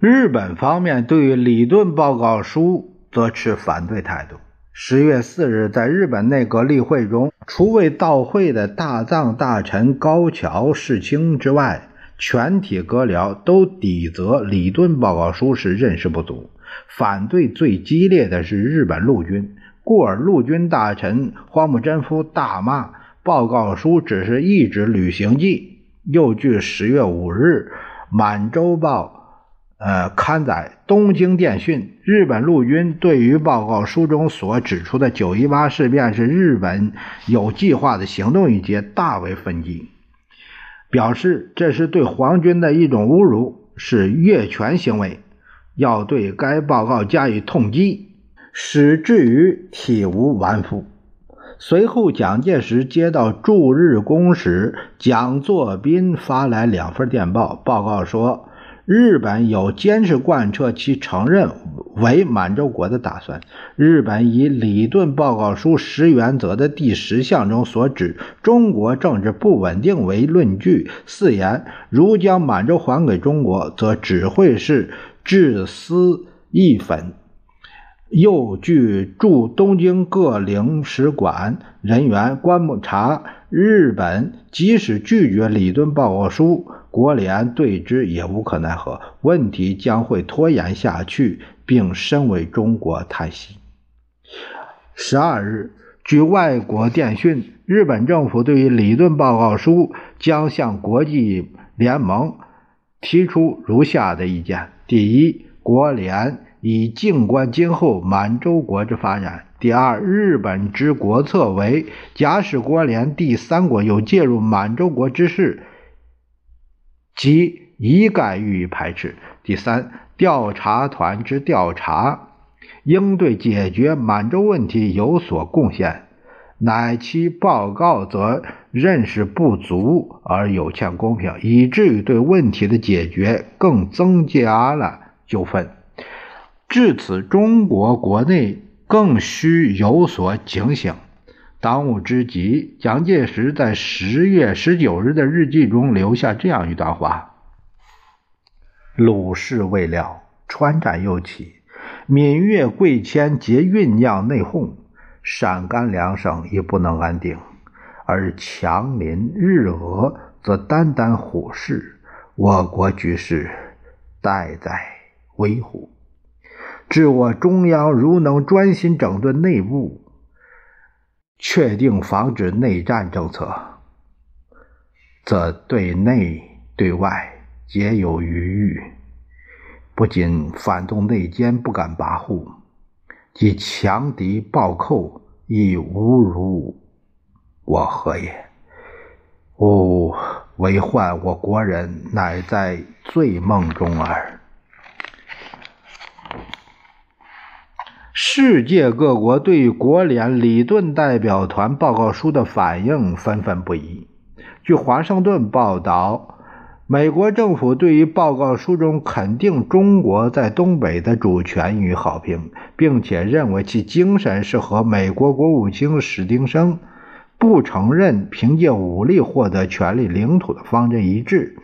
日本方面对于李顿报告书则持反对态度。十月四日，在日本内阁例会中，除未到会的大藏大臣高桥世清之外，全体阁僚都抵责李顿报告书是认识不足。反对最激烈的是日本陆军，故而陆军大臣荒木贞夫大骂报告书只是一纸旅行记。又据十月五日《满洲报》。呃，刊载东京电讯，日本陆军对于报告书中所指出的九一八事变是日本有计划的行动一节大为愤激，表示这是对皇军的一种侮辱，是越权行为，要对该报告加以痛击，使至于体无完肤。随后，蒋介石接到驻日公使蒋作斌发来两份电报，报告说。日本有坚持贯彻其承认为满洲国的打算。日本以理顿报告书十原则的第十项中所指中国政治不稳定为论据，四言如将满洲还给中国，则只会是自私义愤。又据驻东京各领事馆人员观察，日本即使拒绝李顿报告书。国联对之也无可奈何，问题将会拖延下去，并深为中国叹息。十二日，据外国电讯，日本政府对于理论报告书将向国际联盟提出如下的意见：第一，国联以静观今后满洲国之发展；第二，日本之国策为，假使国联第三国有介入满洲国之事。即一概予以排斥。第三，调查团之调查应对解决满洲问题有所贡献，乃其报告则认识不足而有欠公平，以至于对问题的解决更增加了纠纷。至此，中国国内更需有所警醒。当务之急，蒋介石在十月十九日的日记中留下这样一段话：“鲁氏未了，川战又起，闽粤贵黔皆酝酿内讧，陕甘两省已不能安定，而强邻日俄则单单虎视，我国局势待在危乎？至我中央如能专心整顿内部。”确定防止内战政策，则对内对外皆有余裕，不仅反动内奸不敢跋扈，即强敌暴寇亦无如我何也？吾为患我国人，乃在醉梦中耳。世界各国对国联里顿代表团报告书的反应纷纷不一。据华盛顿报道，美国政府对于报告书中肯定中国在东北的主权与好评，并且认为其精神是和美国国务卿史丁生不承认凭借武力获得权力领土的方针一致，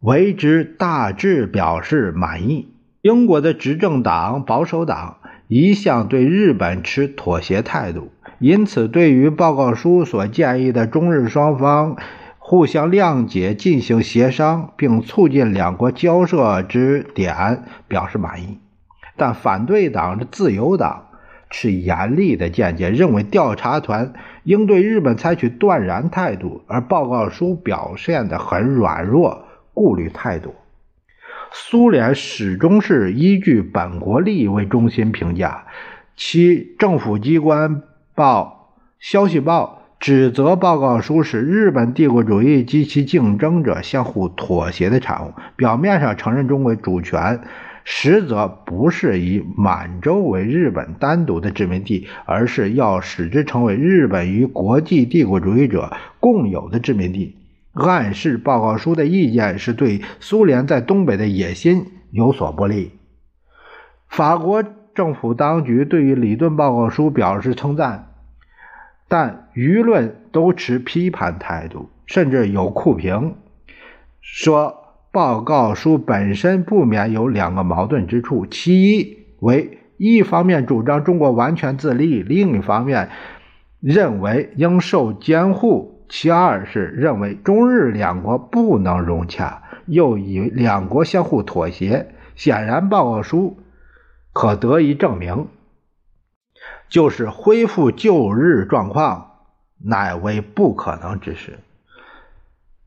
为之大致表示满意。英国的执政党保守党。一向对日本持妥协态度，因此对于报告书所建议的中日双方互相谅解、进行协商，并促进两国交涉之点表示满意。但反对党的自由党持严厉的见解，认为调查团应对日本采取断然态度，而报告书表现得很软弱，顾虑太多。苏联始终是依据本国利益为中心评价，其政府机关报《消息报》指责报告书是日本帝国主义及其竞争者相互妥协的产物。表面上承认中国主权，实则不是以满洲为日本单独的殖民地，而是要使之成为日本与国际帝国主义者共有的殖民地。暗示报告书的意见是对苏联在东北的野心有所不利。法国政府当局对于里顿报告书表示称赞，但舆论都持批判态度，甚至有酷评说报告书本身不免有两个矛盾之处：其一为一方面主张中国完全自立，另一方面认为应受监护；其二是认为中日两国不能融洽，又以两国相互妥协。显然，报告书可得以证明，就是恢复旧日状况，乃为不可能之事。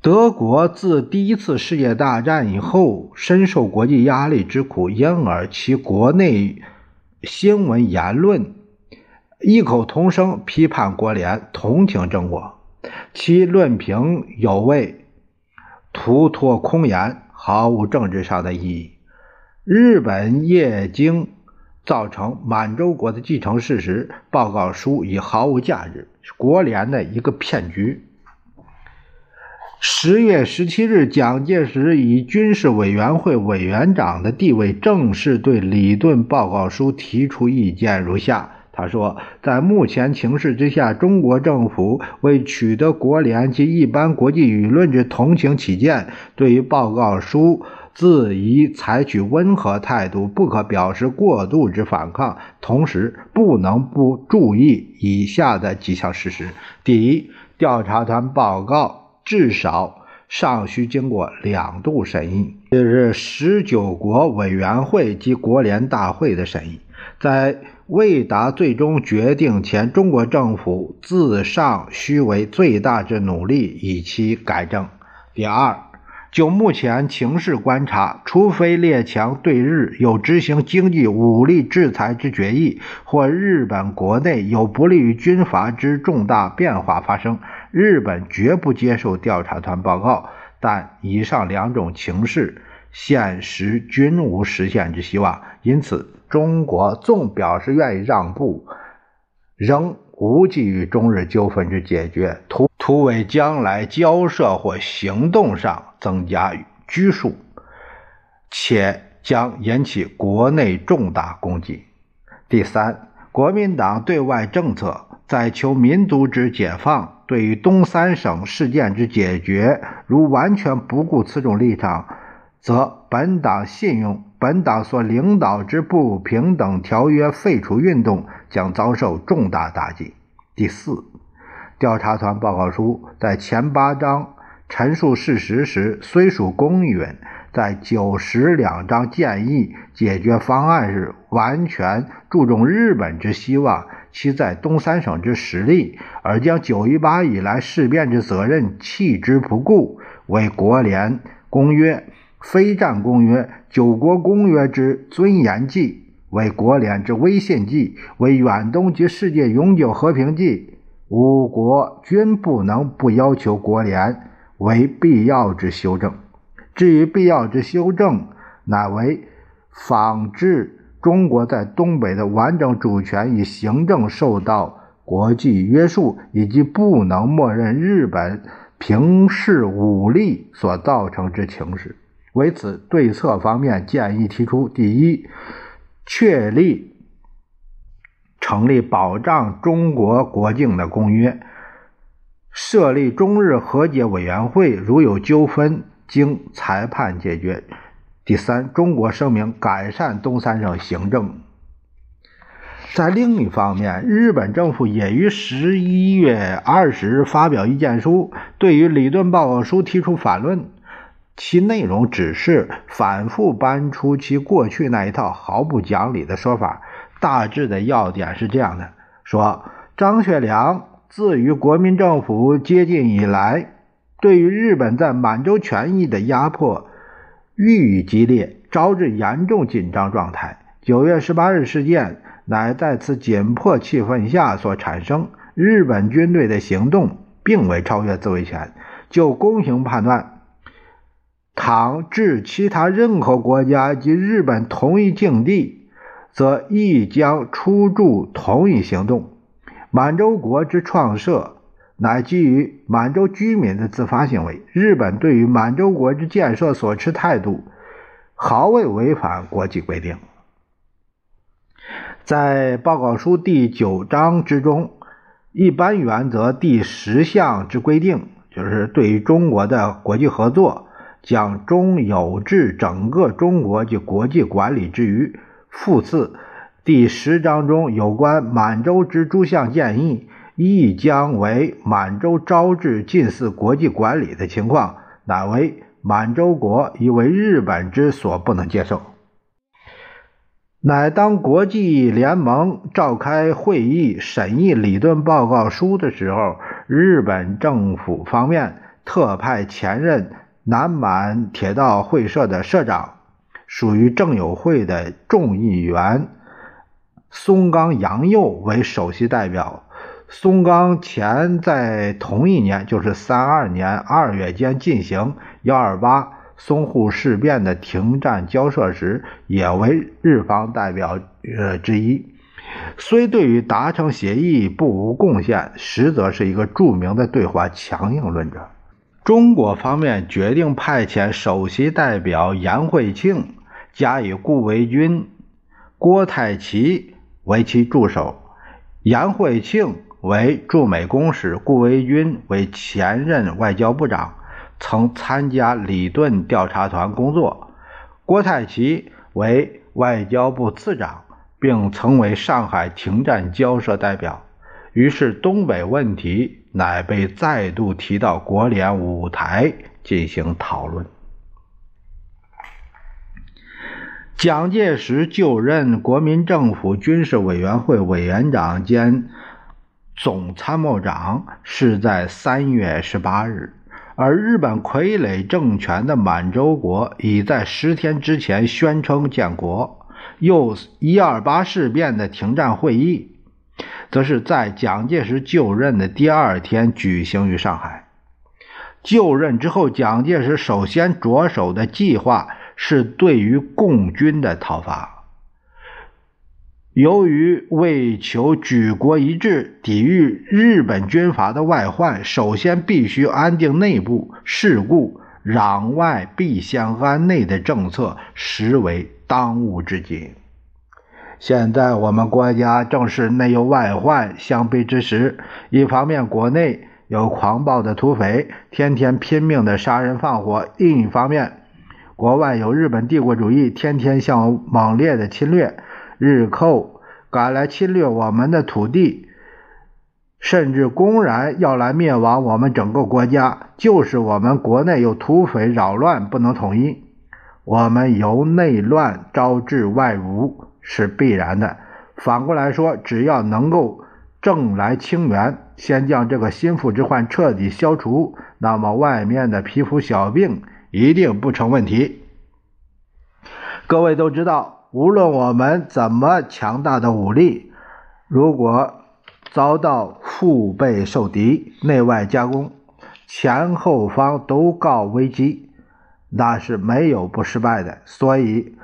德国自第一次世界大战以后，深受国际压力之苦，因而其国内新闻言论异口同声批判国联，同情中国。其论评有谓徒托空言，毫无政治上的意义。日本业经造成满洲国的继承事实，报告书已毫无价值，国联的一个骗局。十月十七日，蒋介石以军事委员会委员长的地位，正式对李顿报告书提出意见如下：他说，在目前情势之下，中国政府为取得国联及一般国际舆论之同情起见，对于报告书自宜采取温和态度，不可表示过度之反抗。同时，不能不注意以下的几项事实：第一，调查团报告。至少尚需经过两度审议，这是十九国委员会及国联大会的审议。在未达最终决定前，中国政府自上须为最大之努力以其改正。第二。就目前情势观察，除非列强对日有执行经济武力制裁之决议，或日本国内有不利于军阀之重大变化发生，日本绝不接受调查团报告。但以上两种情势，现实均无实现之希望。因此，中国纵表示愿意让步，仍无济于中日纠纷之解决，图图为将来交涉或行动上。增加拘束，且将引起国内重大攻击。第三，国民党对外政策在求民族之解放，对于东三省事件之解决，如完全不顾此种立场，则本党信用、本党所领导之不平等条约废除运动将遭受重大打击。第四，调查团报告书在前八章。陈述事实时虽属公允，在九十两章建议解决方案时，完全注重日本之希望，其在东三省之实力，而将九一八以来事变之责任弃之不顾，为国联公约、非战公约、九国公约之尊严祭，为国联之威信祭，为远东及世界永久和平祭，五国均不能不要求国联。为必要之修正。至于必要之修正，乃为仿制中国在东北的完整主权与行政受到国际约束，以及不能默认日本平视武力所造成之情势。为此，对策方面建议提出：第一，确立成立保障中国国境的公约。设立中日和解委员会，如有纠纷，经裁判解决。第三，中国声明改善东三省行政。在另一方面，日本政府也于十一月二十日发表意见书，对于理顿报告书提出反论。其内容只是反复搬出其过去那一套毫不讲理的说法。大致的要点是这样的：说张学良。自与国民政府接近以来，对于日本在满洲权益的压迫愈激烈，招致严重紧张状态。九月十八日事件乃在此紧迫气氛下所产生。日本军队的行动并未超越自卫权。就公平判断，倘至其他任何国家及日本同一境地，则亦将出驻同一行动。满洲国之创设，乃基于满洲居民的自发行为。日本对于满洲国之建设所持态度，毫未违反国际规定。在报告书第九章之中，一般原则第十项之规定，就是对于中国的国际合作将中有治整个中国及国际管理之余，复次第十章中有关满洲之诸项建议，亦将为满洲招致近似国际管理的情况，乃为满洲国以为日本之所不能接受。乃当国际联盟召开会议审议理顿报告书的时候，日本政府方面特派前任南满铁道会社的社长，属于政友会的众议员松冈洋右为首席代表。松冈前在同一年，就是三二年二月间进行幺二八。淞沪事变的停战交涉时，也为日方代表呃之一。虽对于达成协议不无贡献，实则是一个著名的对华强硬论者。中国方面决定派遣首席代表严惠庆，加以顾维钧、郭泰祺为其助手。严惠庆为驻美公使，顾维钧为前任外交部长。曾参加李顿调查团工作，郭泰祺为外交部次长，并曾为上海停战交涉代表。于是，东北问题乃被再度提到国联舞台进行讨论。蒋介石就任国民政府军事委员会委员长兼总参谋长，是在三月十八日。而日本傀儡政权的满洲国已在十天之前宣称建国，又一二八事变的停战会议，则是在蒋介石就任的第二天举行于上海。就任之后，蒋介石首先着手的计划是对于共军的讨伐。由于为求举国一致，抵御日本军阀的外患，首先必须安定内部。事故攘外必先安内的政策，实为当务之急。现在我们国家正是内忧外患相逼之时，一方面国内有狂暴的土匪，天天拼命的杀人放火；另一方面，国外有日本帝国主义，天天向猛烈的侵略。日寇赶来侵略我们的土地，甚至公然要来灭亡我们整个国家。就是我们国内有土匪扰乱，不能统一，我们由内乱招致外侮是必然的。反过来说，只要能够正来清源，先将这个心腹之患彻底消除，那么外面的皮肤小病一定不成问题。各位都知道。无论我们怎么强大的武力，如果遭到腹背受敌、内外夹攻、前后方都告危机，那是没有不失败的。所以，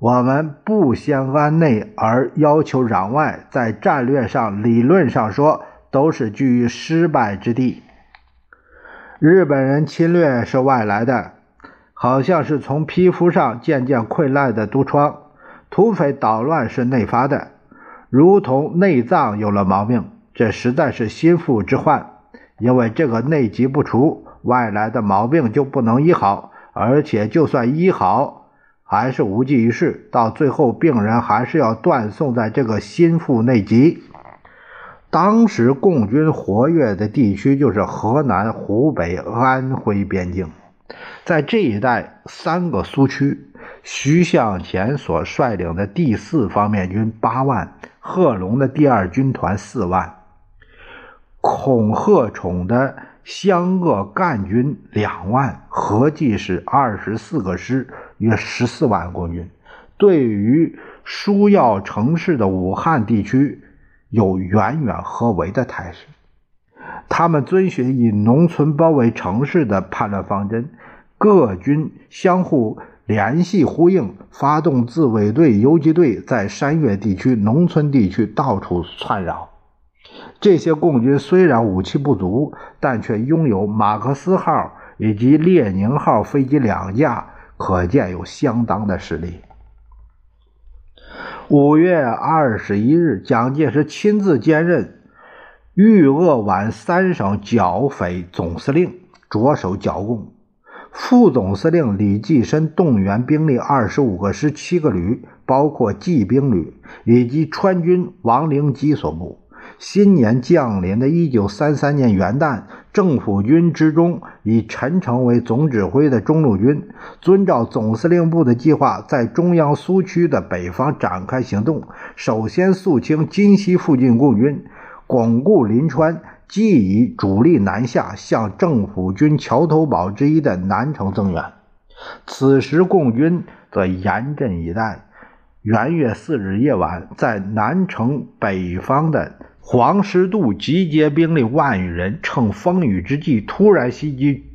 我们不先安内而要求攘外，在战略上、理论上说，都是居于失败之地。日本人侵略是外来的，好像是从皮肤上渐渐溃烂的毒疮。土匪捣乱是内发的，如同内脏有了毛病，这实在是心腹之患。因为这个内疾不除，外来的毛病就不能医好，而且就算医好，还是无济于事。到最后，病人还是要断送在这个心腹内疾。当时共军活跃的地区就是河南、湖北、安徽边境，在这一带三个苏区。徐向前所率领的第四方面军八万，贺龙的第二军团四万，孔贺宠的湘鄂赣军两万，合计是二十四个师，约十四万共军。对于输要城市的武汉地区，有远远合围的态势。他们遵循以农村包围城市的叛乱方针，各军相互。联系呼应，发动自卫队、游击队，在山岳地区、农村地区到处窜扰。这些共军虽然武器不足，但却拥有马克思号以及列宁号飞机两架，可见有相当的实力。五月二十一日，蒋介石亲自兼任豫鄂皖三省剿匪总司令，着手剿共。副总司令李济深动员兵力二十五个师、七个旅，包括骑兵旅以及川军王灵基所部。新年降临的一九三三年元旦，政府军之中以陈诚为总指挥的中路军，遵照总司令部的计划，在中央苏区的北方展开行动。首先肃清金溪附近共军，巩固临川，即以主力南下，向政府军桥头堡之一的南城增援。此时，共军则严阵以待。元月四日夜晚，在南城北方的。黄师渡集结兵力万余人，趁风雨之际突然袭击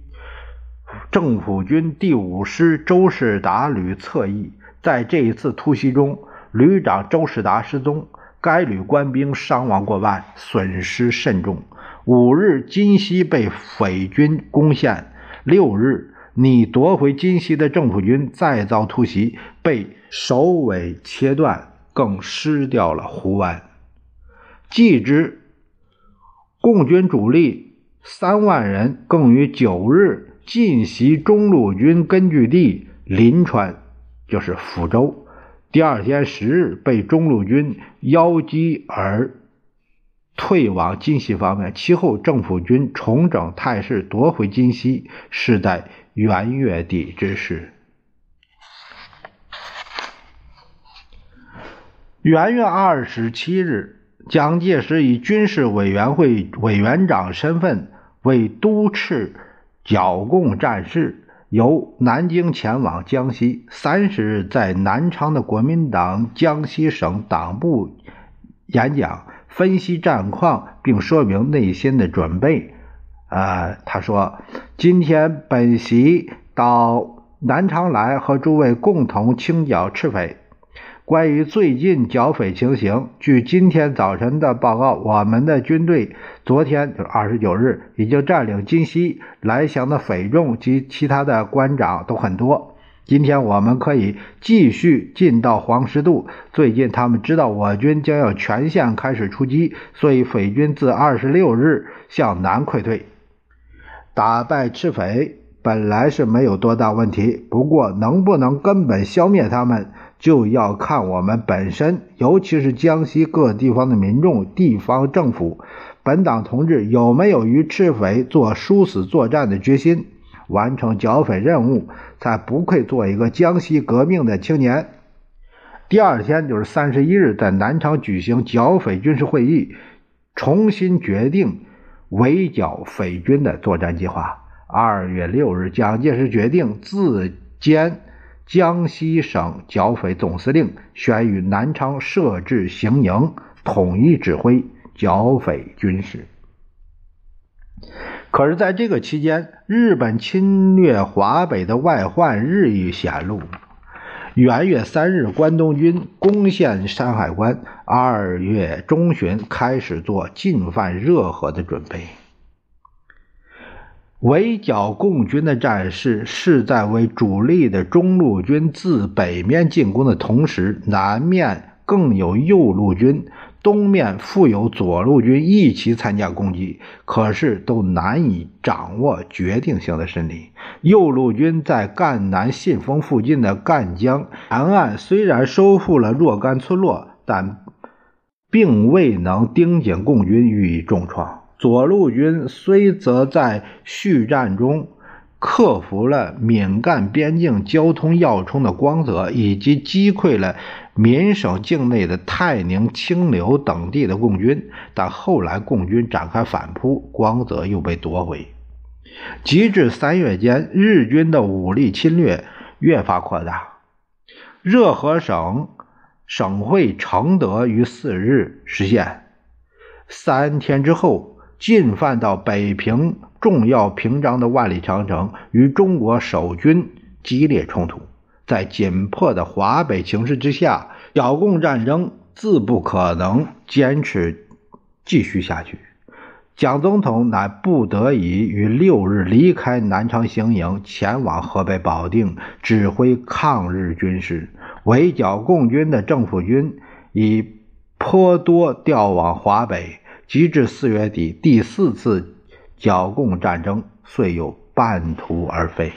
政府军第五师周士达旅侧翼。在这一次突袭中，旅长周士达失踪，该旅官兵伤亡过万，损失甚重。五日，金溪被匪军攻陷。六日，你夺回金溪的政府军再遭突袭，被首尾切断，更失掉了湖湾。继之，共军主力三万人，更于九日进袭中路军根据地临川，就是抚州。第二天十日，被中路军邀击而退往金溪方面。其后，政府军重整态势，夺回金溪，是在元月底之时。元月二十七日。蒋介石以军事委员会委员长身份为督斥剿共战事，由南京前往江西。三十日，在南昌的国民党江西省党部演讲，分析战况，并说明内心的准备。啊，他说：“今天本席到南昌来，和诸位共同清剿赤匪。”关于最近剿匪情形，据今天早晨的报告，我们的军队昨天就是二十九日已经占领金溪，来降的匪众及其他的官长都很多。今天我们可以继续进到黄石渡。最近他们知道我军将要全线开始出击，所以匪军自二十六日向南溃退，打败赤匪本来是没有多大问题。不过能不能根本消灭他们？就要看我们本身，尤其是江西各地方的民众、地方政府、本党同志有没有与赤匪做殊死作战的决心，完成剿匪任务，才不愧做一个江西革命的青年。第二天就是三十一日，在南昌举行剿匪军事会议，重新决定围剿匪军的作战计划。二月六日，蒋介石决定自兼。江西省剿匪总司令选于南昌设置行营，统一指挥剿匪军事。可是，在这个期间，日本侵略华北的外患日益显露。元月三日，关东军攻陷山海关；二月中旬，开始做进犯热河的准备。围剿共军的战事是在为主力的中路军自北面进攻的同时，南面更有右路军，东面复有左路军一起参加攻击，可是都难以掌握决定性的胜利。右路军在赣南信丰附近的赣江南岸虽然收复了若干村落，但并未能盯紧共军，予以重创。左路军虽则在续战中克服了闽赣边境交通要冲的光泽，以及击溃了闽省境内的泰宁、清流等地的共军，但后来共军展开反扑，光泽又被夺回。及至三月间，日军的武力侵略越发扩大。热河省省会承德于四日实现，三天之后。进犯到北平重要屏障的万里长城，与中国守军激烈冲突。在紧迫的华北形势之下，剿共战争自不可能坚持继续下去。蒋总统乃不得已于六日离开南昌行营，前往河北保定，指挥抗日军事。围剿共军的政府军已颇多调往华北。及至四月底，第四次剿共战争遂又半途而废。